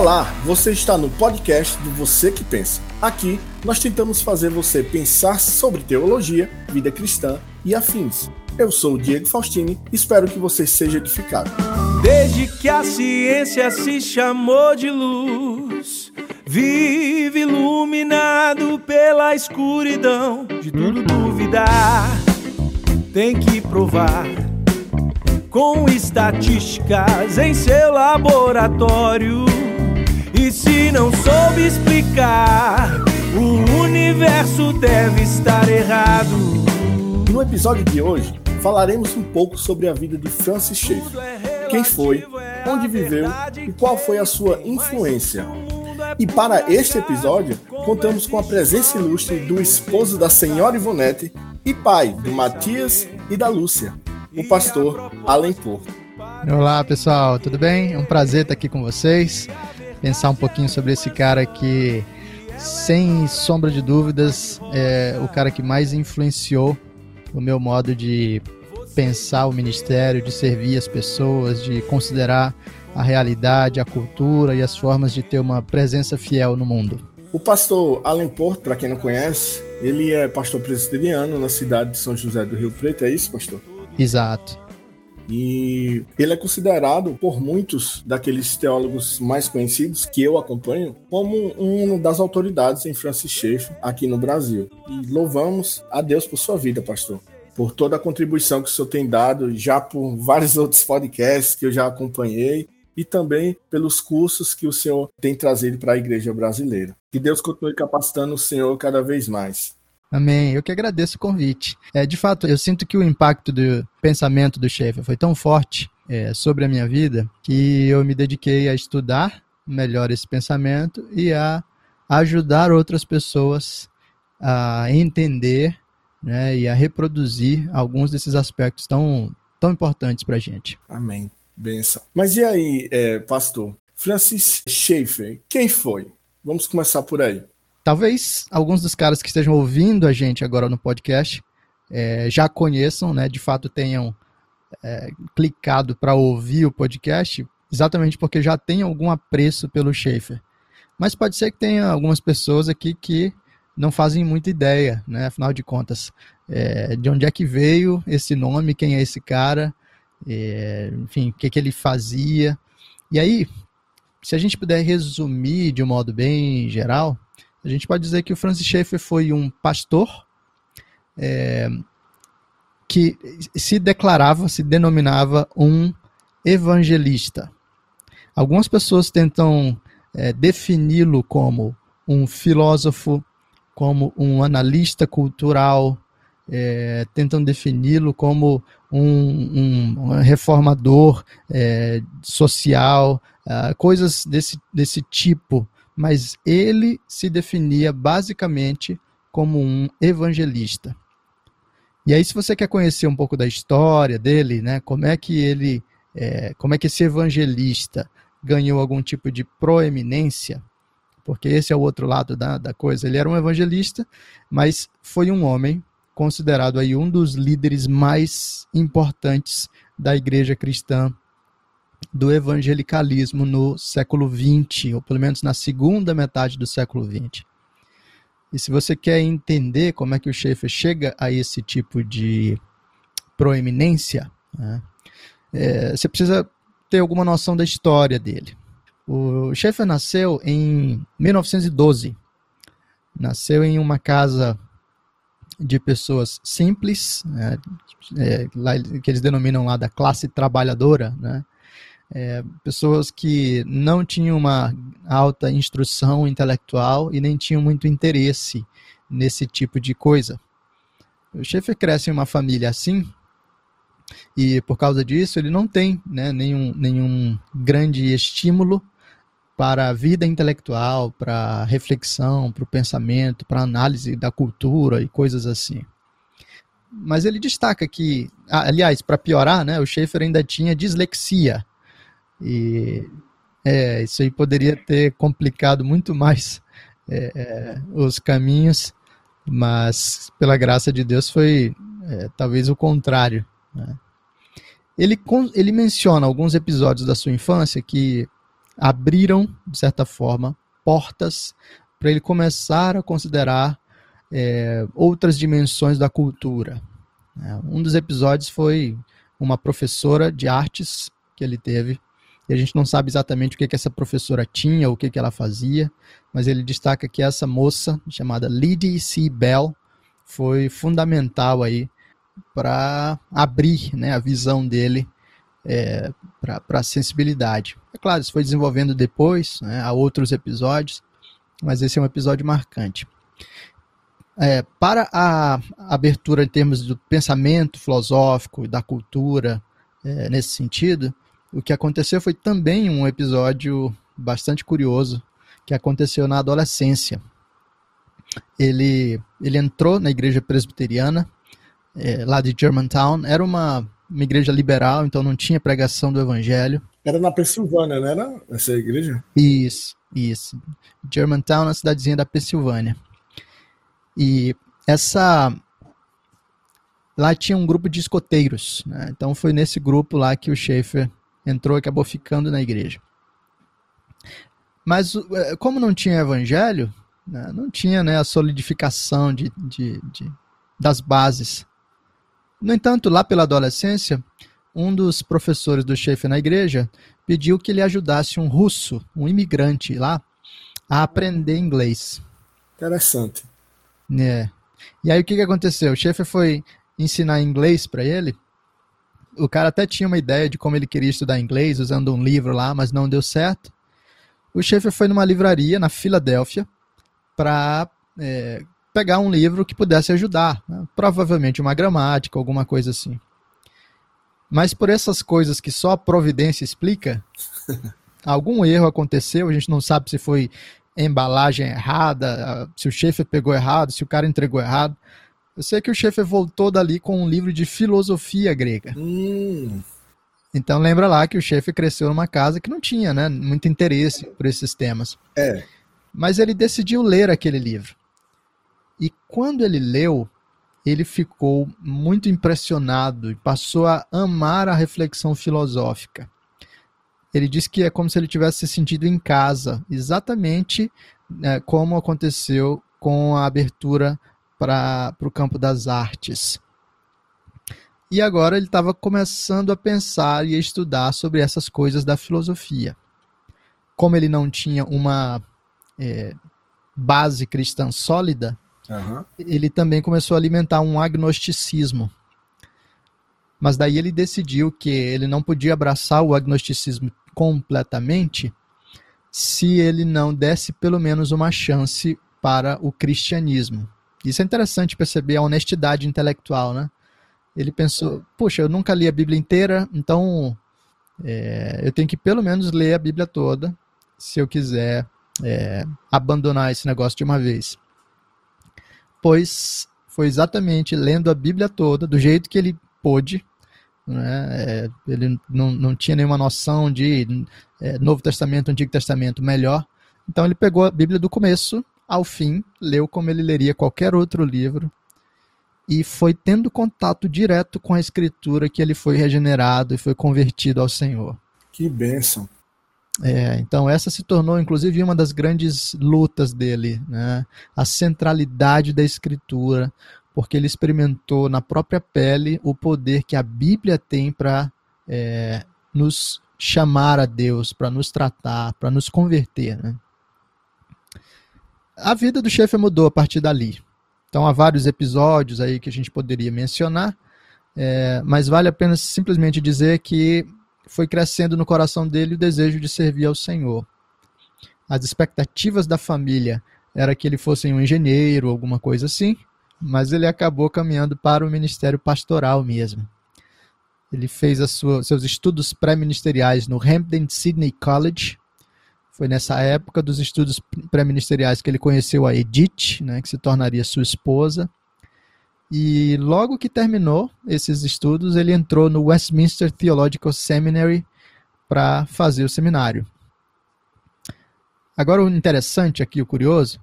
Olá, você está no podcast do Você que Pensa. Aqui nós tentamos fazer você pensar sobre teologia, vida cristã e afins. Eu sou o Diego Faustini e espero que você seja edificado. Desde que a ciência se chamou de luz, vive iluminado pela escuridão. De tudo duvidar, tem que provar. Com estatísticas em seu laboratório e se não soube explicar, o universo deve estar errado. No episódio de hoje, falaremos um pouco sobre a vida de Francis Schaeffer. Quem foi, onde viveu e qual foi a sua influência. E para este episódio, contamos com a presença ilustre do esposo da senhora Ivonete e pai do Matias e da Lúcia, o pastor Alan Porto. Olá pessoal, tudo bem? É um prazer estar aqui com vocês pensar um pouquinho sobre esse cara que, sem sombra de dúvidas, é o cara que mais influenciou o meu modo de pensar o ministério, de servir as pessoas, de considerar a realidade, a cultura e as formas de ter uma presença fiel no mundo. O pastor Alan Porto, para quem não conhece, ele é pastor presbiteriano na cidade de São José do Rio Preto, é isso, pastor? Exato. E ele é considerado por muitos daqueles teólogos mais conhecidos que eu acompanho como uma das autoridades em Francis Schaeffer aqui no Brasil. E louvamos a Deus por sua vida, pastor. Por toda a contribuição que o senhor tem dado, já por vários outros podcasts que eu já acompanhei, e também pelos cursos que o senhor tem trazido para a igreja brasileira. Que Deus continue capacitando o senhor cada vez mais. Amém. Eu que agradeço o convite. É, de fato, eu sinto que o impacto do pensamento do Schaeffer foi tão forte é, sobre a minha vida que eu me dediquei a estudar melhor esse pensamento e a ajudar outras pessoas a entender né, e a reproduzir alguns desses aspectos tão, tão importantes para a gente. Amém. Benção. Mas e aí, é, pastor? Francis Schaeffer, quem foi? Vamos começar por aí. Talvez alguns dos caras que estejam ouvindo a gente agora no podcast é, já conheçam, né? De fato tenham é, clicado para ouvir o podcast, exatamente porque já tem algum apreço pelo Schaefer. Mas pode ser que tenha algumas pessoas aqui que não fazem muita ideia, né? Afinal de contas, é, de onde é que veio esse nome, quem é esse cara, é, enfim, o que, que ele fazia. E aí, se a gente puder resumir de um modo bem geral, a gente pode dizer que o Francis Schaeffer foi um pastor é, que se declarava, se denominava um evangelista. Algumas pessoas tentam é, defini-lo como um filósofo, como um analista cultural, é, tentam defini-lo como um, um reformador é, social, uh, coisas desse, desse tipo mas ele se definia basicamente como um evangelista. E aí, se você quer conhecer um pouco da história dele, né, como é que ele, é, como é que esse evangelista ganhou algum tipo de proeminência, porque esse é o outro lado da, da coisa. Ele era um evangelista, mas foi um homem considerado aí um dos líderes mais importantes da igreja cristã do evangelicalismo no século XX, ou pelo menos na segunda metade do século XX. E se você quer entender como é que o Schaeffer chega a esse tipo de proeminência, né, é, você precisa ter alguma noção da história dele. O Schaeffer nasceu em 1912. Nasceu em uma casa de pessoas simples, né, é, que eles denominam lá da classe trabalhadora, né, é, pessoas que não tinham uma alta instrução intelectual e nem tinham muito interesse nesse tipo de coisa. O Schaefer cresce em uma família assim e por causa disso ele não tem né, nenhum, nenhum grande estímulo para a vida intelectual, para a reflexão, para o pensamento, para a análise da cultura e coisas assim. Mas ele destaca que, aliás, para piorar, né, o Schaefer ainda tinha dislexia, e é, isso aí poderia ter complicado muito mais é, é, os caminhos, mas pela graça de Deus foi é, talvez o contrário. Né? Ele, ele menciona alguns episódios da sua infância que abriram, de certa forma, portas para ele começar a considerar é, outras dimensões da cultura. É, um dos episódios foi uma professora de artes que ele teve, e a gente não sabe exatamente o que, que essa professora tinha, o que, que ela fazia, mas ele destaca que essa moça, chamada Liddy C. Bell, foi fundamental aí para abrir né, a visão dele é, para a sensibilidade. É claro, isso foi desenvolvendo depois, né, há outros episódios, mas esse é um episódio marcante. É, para a abertura em termos do pensamento filosófico, da cultura, é, nesse sentido, o que aconteceu foi também um episódio bastante curioso que aconteceu na adolescência. Ele, ele entrou na igreja presbiteriana, é, lá de Germantown. Era uma, uma igreja liberal, então não tinha pregação do evangelho. Era na Pensilvânia, não era essa igreja? Isso, isso. Germantown, na cidadezinha da Pensilvânia. E essa. Lá tinha um grupo de escoteiros. Né? Então foi nesse grupo lá que o Schaefer entrou e acabou ficando na igreja. Mas é, como não tinha evangelho, né, não tinha né, a solidificação de, de, de, das bases. No entanto, lá pela adolescência, um dos professores do Schaefer na igreja pediu que ele ajudasse um russo, um imigrante lá, a aprender inglês. Interessante. É. E aí o que, que aconteceu? O Schaefer foi ensinar inglês para ele o cara até tinha uma ideia de como ele queria estudar inglês usando um livro lá, mas não deu certo. O Schaefer foi numa livraria na Filadélfia para é, pegar um livro que pudesse ajudar, né? provavelmente uma gramática, alguma coisa assim. Mas por essas coisas que só a providência explica, algum erro aconteceu, a gente não sabe se foi embalagem errada, se o Schaefer pegou errado, se o cara entregou errado. Eu sei que o chefe voltou dali com um livro de filosofia grega. Hum. Então lembra lá que o chefe cresceu numa casa que não tinha né, muito interesse por esses temas. É. Mas ele decidiu ler aquele livro. E quando ele leu, ele ficou muito impressionado e passou a amar a reflexão filosófica. Ele disse que é como se ele tivesse se sentido em casa, exatamente é, como aconteceu com a abertura para o campo das artes. E agora ele estava começando a pensar e a estudar sobre essas coisas da filosofia. Como ele não tinha uma é, base cristã sólida, uhum. ele também começou a alimentar um agnosticismo. Mas daí ele decidiu que ele não podia abraçar o agnosticismo completamente se ele não desse pelo menos uma chance para o cristianismo. Isso é interessante perceber a honestidade intelectual, né? Ele pensou, puxa, eu nunca li a Bíblia inteira, então é, eu tenho que pelo menos ler a Bíblia toda se eu quiser é, abandonar esse negócio de uma vez. Pois foi exatamente lendo a Bíblia toda, do jeito que ele pôde, né? É, ele não, não tinha nenhuma noção de é, Novo Testamento, Antigo Testamento melhor. Então ele pegou a Bíblia do começo ao fim, leu como ele leria qualquer outro livro e foi tendo contato direto com a escritura que ele foi regenerado e foi convertido ao Senhor. Que bênção. É, então essa se tornou inclusive uma das grandes lutas dele, né? a centralidade da escritura, porque ele experimentou na própria pele o poder que a Bíblia tem para é, nos chamar a Deus, para nos tratar, para nos converter. Né? A vida do chefe mudou a partir dali. Então há vários episódios aí que a gente poderia mencionar, é, mas vale a pena simplesmente dizer que foi crescendo no coração dele o desejo de servir ao Senhor. As expectativas da família era que ele fosse um engenheiro, alguma coisa assim, mas ele acabou caminhando para o ministério pastoral mesmo. Ele fez sua, seus estudos pré-ministeriais no Hampden Sydney College, foi nessa época dos estudos pré-ministeriais que ele conheceu a Edith, né, que se tornaria sua esposa. E logo que terminou esses estudos, ele entrou no Westminster Theological Seminary para fazer o seminário. Agora, o interessante aqui, o curioso,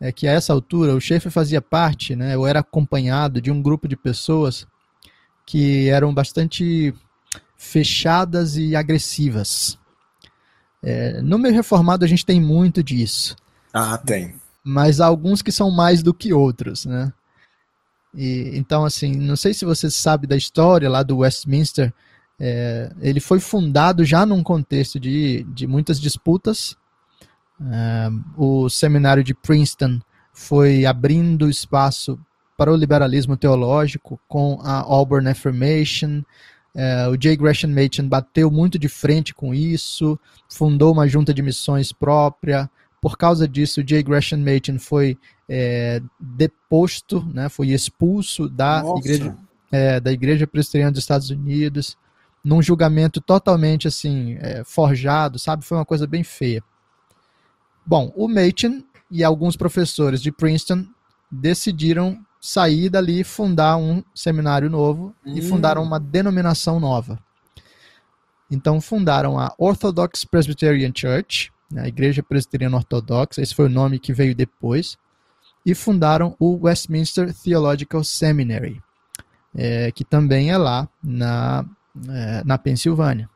é que a essa altura o Schaefer fazia parte, né, ou era acompanhado de um grupo de pessoas que eram bastante fechadas e agressivas. É, no meio reformado a gente tem muito disso. Ah, tem. Mas há alguns que são mais do que outros, né? E, então, assim, não sei se você sabe da história lá do Westminster. É, ele foi fundado já num contexto de, de muitas disputas. É, o seminário de Princeton foi abrindo espaço para o liberalismo teológico com a Auburn Affirmation. É, o J. Gresham Machen bateu muito de frente com isso, fundou uma junta de missões própria. Por causa disso, o J. Gresham Machen foi é, deposto, né, foi expulso da igreja, é, da igreja presbiteriana dos Estados Unidos, num julgamento totalmente assim é, forjado, sabe? Foi uma coisa bem feia. Bom, o Machen e alguns professores de Princeton decidiram sair dali fundar um seminário novo hum. e fundaram uma denominação nova. Então fundaram a Orthodox Presbyterian Church, né, a Igreja Presbiteriana Ortodoxa, esse foi o nome que veio depois, e fundaram o Westminster Theological Seminary, é, que também é lá na, é, na Pensilvânia.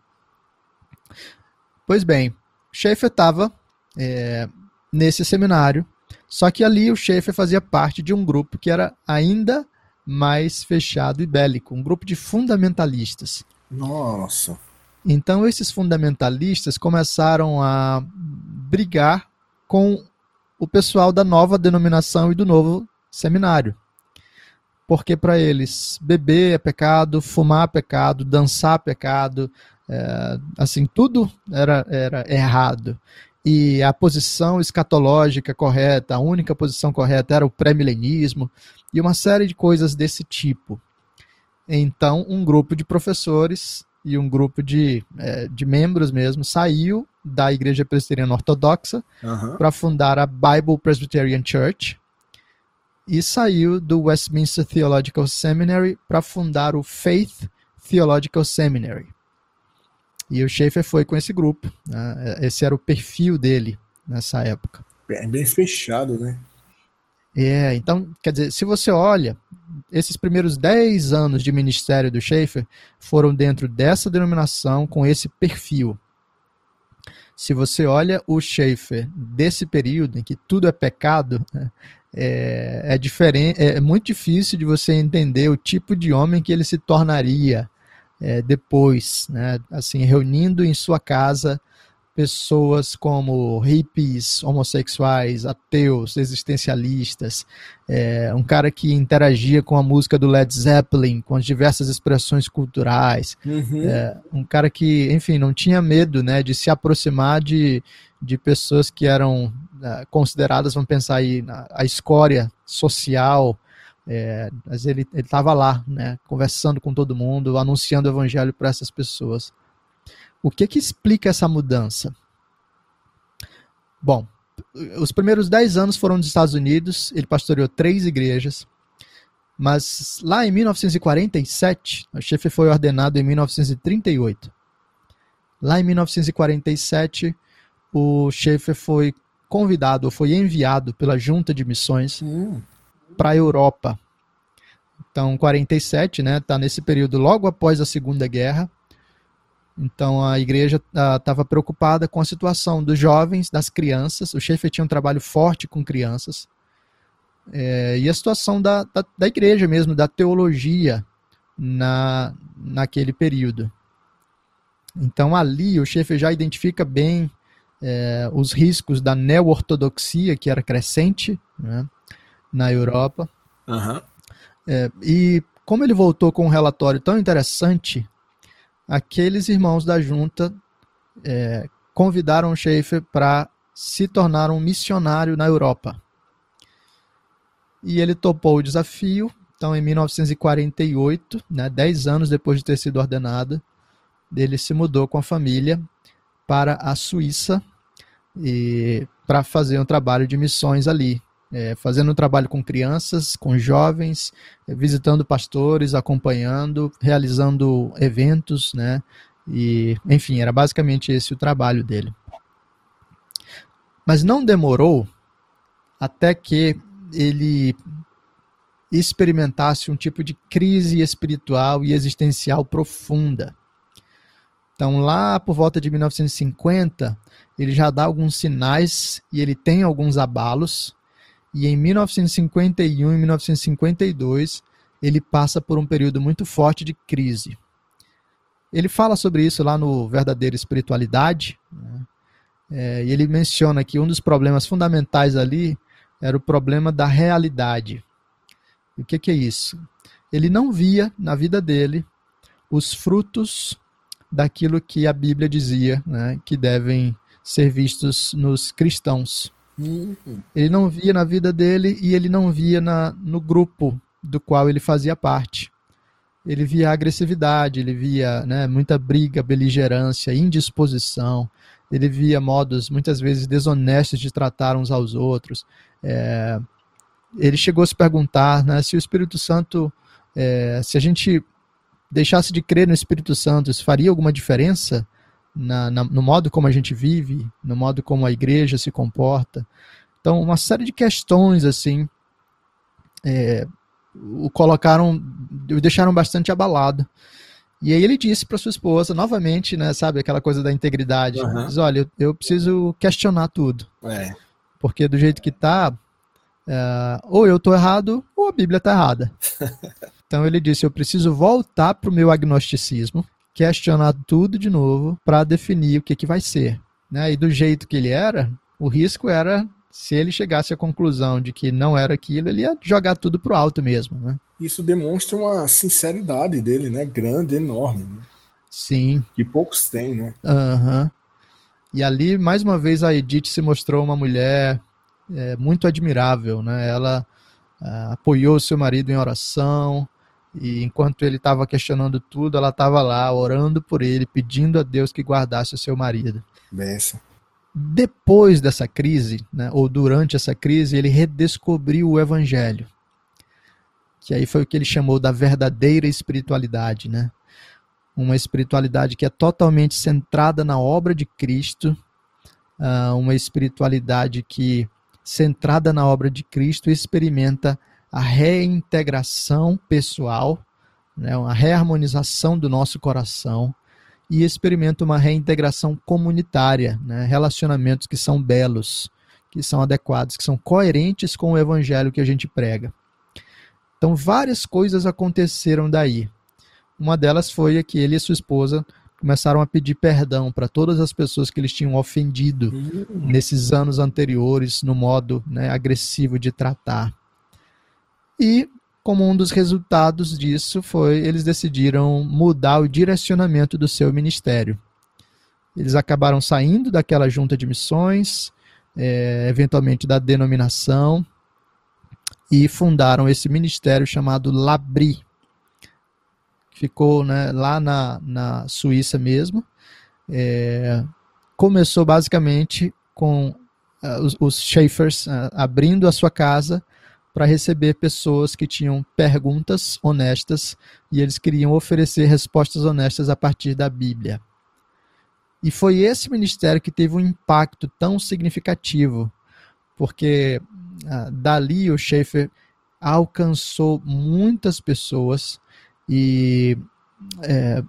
Pois bem, Schaeffer estava é, nesse seminário. Só que ali o Schaefer fazia parte de um grupo que era ainda mais fechado e bélico, um grupo de fundamentalistas. Nossa. Então esses fundamentalistas começaram a brigar com o pessoal da nova denominação e do novo seminário. Porque para eles beber é pecado, fumar é pecado, dançar é pecado, é, assim, tudo era, era errado e a posição escatológica correta, a única posição correta era o pré-milenismo e uma série de coisas desse tipo. Então, um grupo de professores e um grupo de, é, de membros mesmo saiu da Igreja Presbiteriana Ortodoxa uhum. para fundar a Bible Presbyterian Church e saiu do Westminster Theological Seminary para fundar o Faith Theological Seminary. E o Schaefer foi com esse grupo. Né? Esse era o perfil dele nessa época. É bem fechado, né? É, então, quer dizer, se você olha, esses primeiros 10 anos de ministério do Schaefer foram dentro dessa denominação, com esse perfil. Se você olha o Schaefer desse período, em que tudo é pecado, né, é, é, diferente, é muito difícil de você entender o tipo de homem que ele se tornaria é, depois, né, assim, reunindo em sua casa pessoas como hippies, homossexuais, ateus, existencialistas, é, um cara que interagia com a música do Led Zeppelin, com as diversas expressões culturais, uhum. é, um cara que, enfim, não tinha medo né, de se aproximar de, de pessoas que eram é, consideradas, vamos pensar aí, a escória social é, mas ele estava lá, né, conversando com todo mundo, anunciando o evangelho para essas pessoas. O que que explica essa mudança? Bom, os primeiros dez anos foram nos Estados Unidos, ele pastoreou três igrejas, mas lá em 1947, o chefe foi ordenado em 1938. Lá em 1947, o chefe foi convidado, foi enviado pela junta de missões hum para a Europa. Então, 47, né, tá nesse período logo após a Segunda Guerra. Então, a igreja estava ah, preocupada com a situação dos jovens, das crianças. O chefe tinha um trabalho forte com crianças. É, e a situação da, da, da, igreja mesmo, da teologia na, naquele período. Então, ali, o chefe já identifica bem é, os riscos da neo-ortodoxia, que era crescente, né? Na Europa. Uhum. É, e como ele voltou com um relatório tão interessante, aqueles irmãos da junta é, convidaram o Schaefer para se tornar um missionário na Europa. E ele topou o desafio. Então, em 1948, né, dez anos depois de ter sido ordenado, ele se mudou com a família para a Suíça e para fazer um trabalho de missões ali é, fazendo trabalho com crianças, com jovens, é, visitando pastores, acompanhando, realizando eventos, né? E, enfim, era basicamente esse o trabalho dele. Mas não demorou até que ele experimentasse um tipo de crise espiritual e existencial profunda. Então, lá por volta de 1950, ele já dá alguns sinais e ele tem alguns abalos. E em 1951 e 1952, ele passa por um período muito forte de crise. Ele fala sobre isso lá no Verdadeira Espiritualidade. Né? É, e ele menciona que um dos problemas fundamentais ali era o problema da realidade. E o que, que é isso? Ele não via na vida dele os frutos daquilo que a Bíblia dizia né, que devem ser vistos nos cristãos. Ele não via na vida dele e ele não via na, no grupo do qual ele fazia parte. Ele via agressividade, ele via né, muita briga, beligerância, indisposição, ele via modos muitas vezes desonestos de tratar uns aos outros. É, ele chegou a se perguntar né, se o Espírito Santo, é, se a gente deixasse de crer no Espírito Santo, isso faria alguma diferença na, na, no modo como a gente vive, no modo como a igreja se comporta. Então, uma série de questões assim é, o colocaram, o deixaram bastante abalado. E aí ele disse para sua esposa, novamente, né, sabe, aquela coisa da integridade. Uhum. Diz, olha, eu, eu, preciso questionar tudo. É. Porque do jeito que tá, é, ou eu tô errado, ou a Bíblia tá errada. então ele disse, eu preciso voltar pro meu agnosticismo, questionar tudo de novo para definir o que que vai ser. Né? E do jeito que ele era, o risco era se ele chegasse à conclusão de que não era aquilo, ele ia jogar tudo pro alto mesmo, né? Isso demonstra uma sinceridade dele, né? Grande, enorme. Né? Sim. Que poucos têm, né? Aham. Uhum. E ali, mais uma vez, a Edith se mostrou uma mulher é, muito admirável, né? Ela uh, apoiou seu marido em oração, e enquanto ele estava questionando tudo, ela estava lá orando por ele, pedindo a Deus que guardasse o seu marido. Benção. Depois dessa crise, né, ou durante essa crise, ele redescobriu o evangelho. Que aí foi o que ele chamou da verdadeira espiritualidade, né? Uma espiritualidade que é totalmente centrada na obra de Cristo, uh, uma espiritualidade que, centrada na obra de Cristo, experimenta a reintegração pessoal, né, uma reharmonização do nosso coração, e experimenta uma reintegração comunitária, né? relacionamentos que são belos, que são adequados, que são coerentes com o evangelho que a gente prega. Então, várias coisas aconteceram daí. Uma delas foi que ele e sua esposa começaram a pedir perdão para todas as pessoas que eles tinham ofendido uhum. nesses anos anteriores, no modo né, agressivo de tratar. E como um dos resultados disso foi eles decidiram mudar o direcionamento do seu ministério. Eles acabaram saindo daquela junta de missões, é, eventualmente da denominação, e fundaram esse ministério chamado Labri. Ficou né, lá na, na Suíça mesmo. É, começou basicamente com uh, os, os Schaeffers uh, abrindo a sua casa para receber pessoas que tinham perguntas honestas e eles queriam oferecer respostas honestas a partir da Bíblia. E foi esse ministério que teve um impacto tão significativo, porque ah, dali o Schaefer alcançou muitas pessoas e é,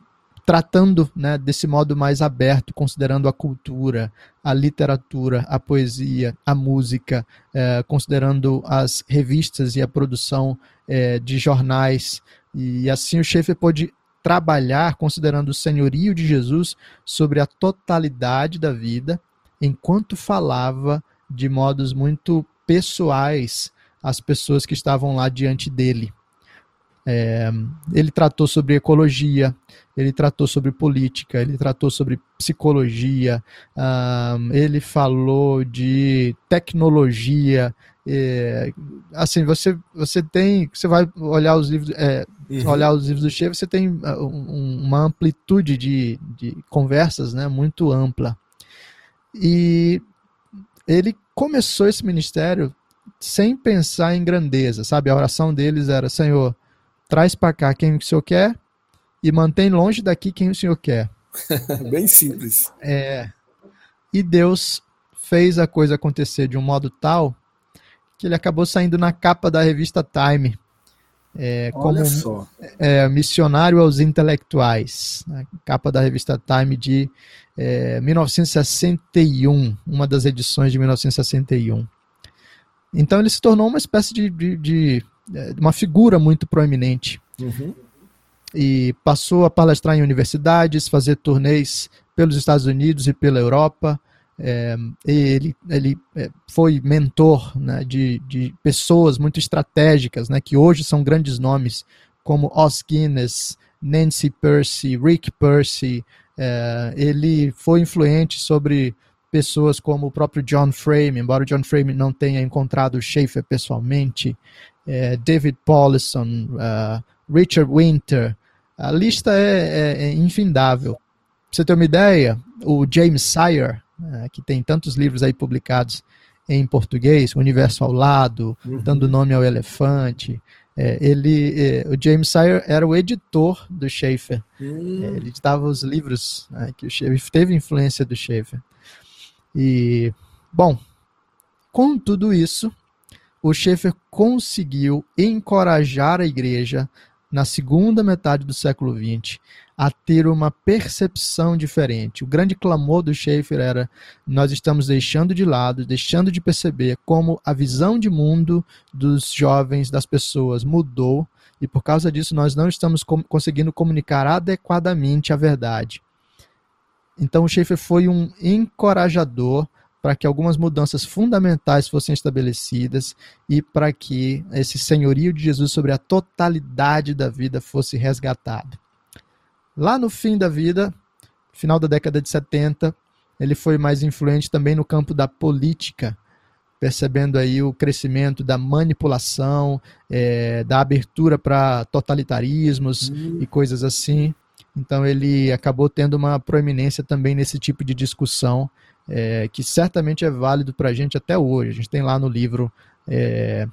tratando né, desse modo mais aberto, considerando a cultura, a literatura, a poesia, a música, é, considerando as revistas e a produção é, de jornais. E assim o Schaeffer pôde trabalhar considerando o senhorio de Jesus sobre a totalidade da vida, enquanto falava de modos muito pessoais às pessoas que estavam lá diante dele. É, ele tratou sobre ecologia, ele tratou sobre política, ele tratou sobre psicologia, um, ele falou de tecnologia. É, assim, você, você tem, você vai olhar os livros, é, uhum. olhar os livros do Che, você tem uh, um, uma amplitude de, de conversas, né, muito ampla. E ele começou esse ministério sem pensar em grandeza, sabe? A oração deles era: Senhor, traz para cá quem o senhor quer e mantém longe daqui quem o senhor quer. Bem simples. É. E Deus fez a coisa acontecer de um modo tal que ele acabou saindo na capa da revista Time. é, como é, missionário aos intelectuais, né? capa da revista Time de é, 1961, uma das edições de 1961. Então ele se tornou uma espécie de, de, de, uma figura muito proeminente. Uhum. E passou a palestrar em universidades, fazer turnês pelos Estados Unidos e pela Europa. É, ele ele é, foi mentor né, de, de pessoas muito estratégicas, né, que hoje são grandes nomes, como Os Guinness, Nancy Percy, Rick Percy. É, ele foi influente sobre pessoas como o próprio John Frame, embora John Frame não tenha encontrado Schaefer pessoalmente, é, David Paulison, uh, Richard Winter. A lista é, é, é infindável. Pra você ter uma ideia, o James Sire, né, que tem tantos livros aí publicados em português, O Universo ao Lado, uhum. dando nome ao elefante. É, ele, é, o James Sire era o editor do Schaefer. Uhum. É, ele editava os livros né, que o Schaefer teve influência do Schaefer. E, bom, com tudo isso, o Schaefer conseguiu encorajar a igreja na segunda metade do século XX a ter uma percepção diferente. O grande clamor do Schaeffer era: nós estamos deixando de lado, deixando de perceber como a visão de mundo dos jovens, das pessoas, mudou, e por causa disso nós não estamos conseguindo comunicar adequadamente a verdade. Então o Schaeffer foi um encorajador para que algumas mudanças fundamentais fossem estabelecidas e para que esse senhorio de Jesus sobre a totalidade da vida fosse resgatado. Lá no fim da vida, final da década de 70, ele foi mais influente também no campo da política, percebendo aí o crescimento da manipulação, é, da abertura para totalitarismos uhum. e coisas assim. Então ele acabou tendo uma proeminência também nesse tipo de discussão, é, que certamente é válido para a gente até hoje. A gente tem lá no livro é,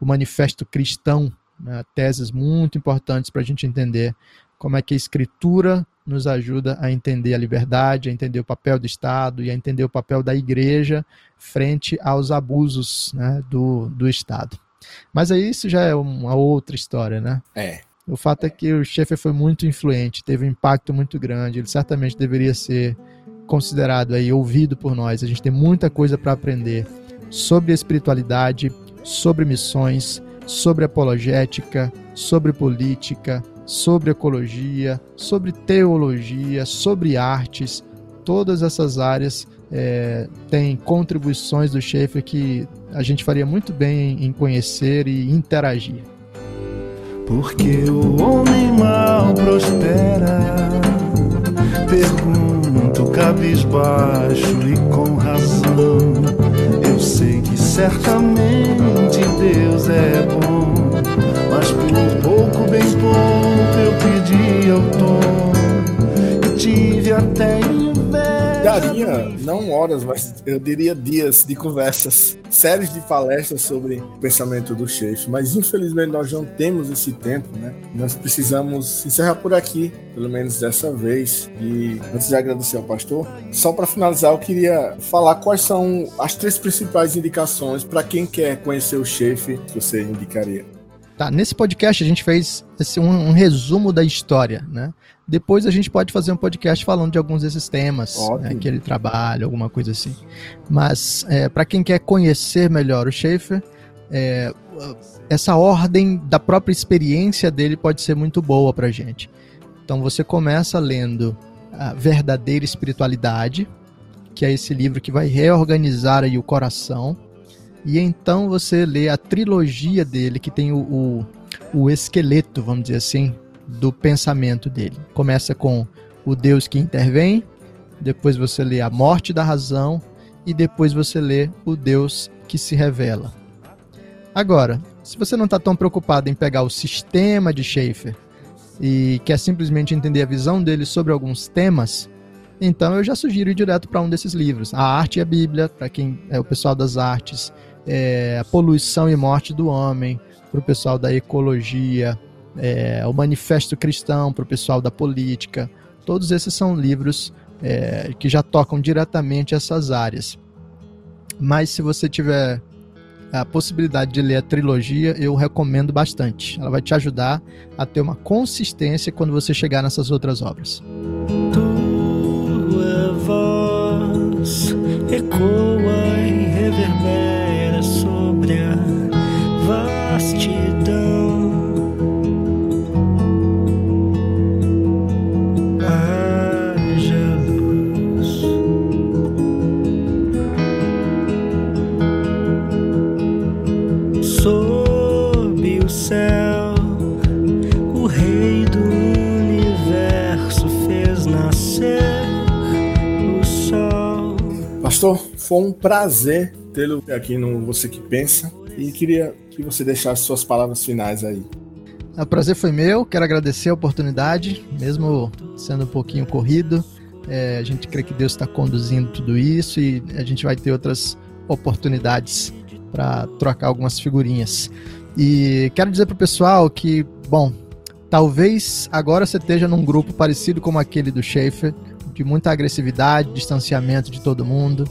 o Manifesto Cristão, né, teses muito importantes para a gente entender como é que a escritura nos ajuda a entender a liberdade, a entender o papel do Estado e a entender o papel da igreja frente aos abusos né, do, do Estado. Mas aí isso já é uma outra história, né? É. O fato é que o Schaeffer foi muito influente, teve um impacto muito grande, ele certamente deveria ser considerado aí, ouvido por nós. A gente tem muita coisa para aprender sobre espiritualidade, sobre missões, sobre apologética, sobre política, sobre ecologia, sobre teologia, sobre artes. Todas essas áreas é, têm contribuições do Schaefer que a gente faria muito bem em conhecer e interagir. Porque o homem mal prospera, pergunto cabisbaixo e com razão. Eu sei que certamente Deus é bom mas por pouco, bem pouco, eu pedi ao tom. E tive até inveja. Daria, não horas, mas eu diria dias de conversas, séries de palestras sobre o pensamento do chefe. Mas infelizmente nós não temos esse tempo, né? Nós precisamos encerrar por aqui, pelo menos dessa vez. E antes de agradecer ao pastor, só para finalizar, eu queria falar quais são as três principais indicações para quem quer conhecer o chefe que você indicaria. Tá, nesse podcast a gente fez esse, um, um, resumo da história, né? Depois a gente pode fazer um podcast falando de alguns desses temas né, que ele trabalha, alguma coisa assim. Mas é, para quem quer conhecer melhor o Schaefer, é, essa ordem da própria experiência dele pode ser muito boa para gente. Então você começa lendo a Verdadeira Espiritualidade, que é esse livro que vai reorganizar aí o coração e então você lê a trilogia dele, que tem o, o, o esqueleto, vamos dizer assim, do pensamento dele. Começa com o Deus que intervém, depois você lê a morte da razão e depois você lê o Deus que se revela. Agora, se você não está tão preocupado em pegar o sistema de Schaefer e quer simplesmente entender a visão dele sobre alguns temas, então eu já sugiro ir direto para um desses livros. A Arte e a Bíblia, para quem é o pessoal das artes é, a poluição e morte do homem, para o pessoal da ecologia, é, o Manifesto Cristão para o pessoal da política. Todos esses são livros é, que já tocam diretamente essas áreas. Mas se você tiver a possibilidade de ler a trilogia, eu recomendo bastante. Ela vai te ajudar a ter uma consistência quando você chegar nessas outras obras. Tua voz ecoa vastidão. Haja luz. Sob o céu, o Rei do universo fez nascer o sol. Pastor, foi um prazer tê-lo aqui no Você Que Pensa e queria que você deixasse suas palavras finais aí. O prazer foi meu, quero agradecer a oportunidade, mesmo sendo um pouquinho corrido. É, a gente crê que Deus está conduzindo tudo isso e a gente vai ter outras oportunidades para trocar algumas figurinhas. E quero dizer para o pessoal que, bom, talvez agora você esteja num grupo parecido como aquele do Schaefer, de muita agressividade, distanciamento de todo mundo.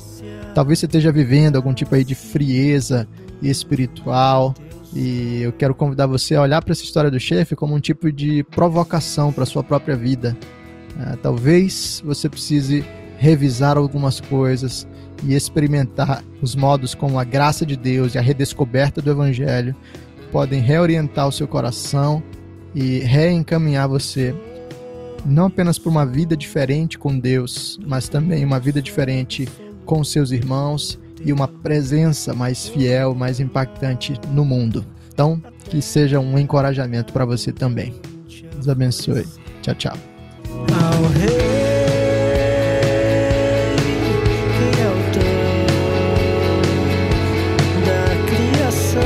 Talvez você esteja vivendo algum tipo aí de frieza espiritual. E eu quero convidar você a olhar para essa história do chefe como um tipo de provocação para sua própria vida. Ah, talvez você precise revisar algumas coisas e experimentar os modos como a graça de Deus e a redescoberta do Evangelho podem reorientar o seu coração e reencaminhar você não apenas para uma vida diferente com Deus, mas também uma vida diferente com seus irmãos e uma presença mais fiel, mais impactante no mundo. Então, que seja um encorajamento para você também. Deus abençoe. Tchau, tchau. ao Rei autor da criação.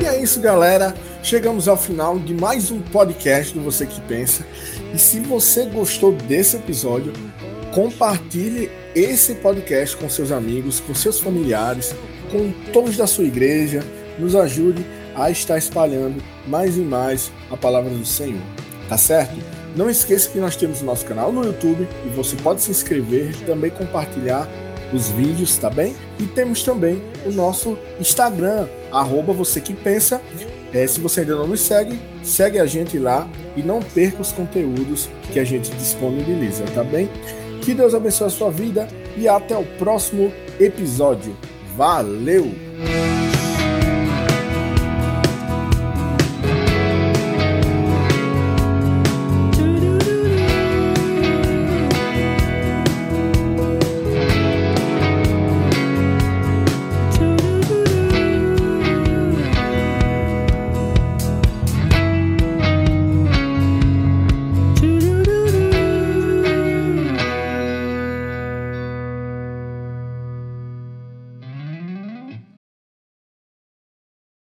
E é isso, galera. Chegamos ao final de mais um podcast do Você Que Pensa. E se você gostou desse episódio, compartilhe esse podcast com seus amigos, com seus familiares, com todos da sua igreja. Nos ajude a estar espalhando mais e mais a palavra do Senhor. Tá certo? Não esqueça que nós temos o nosso canal no YouTube e você pode se inscrever e também compartilhar os vídeos, tá bem? E temos também o nosso Instagram, arroba você que pensa. É, se você ainda não nos segue, segue a gente lá e não perca os conteúdos que a gente disponibiliza, tá bem? Que Deus abençoe a sua vida e até o próximo episódio. Valeu!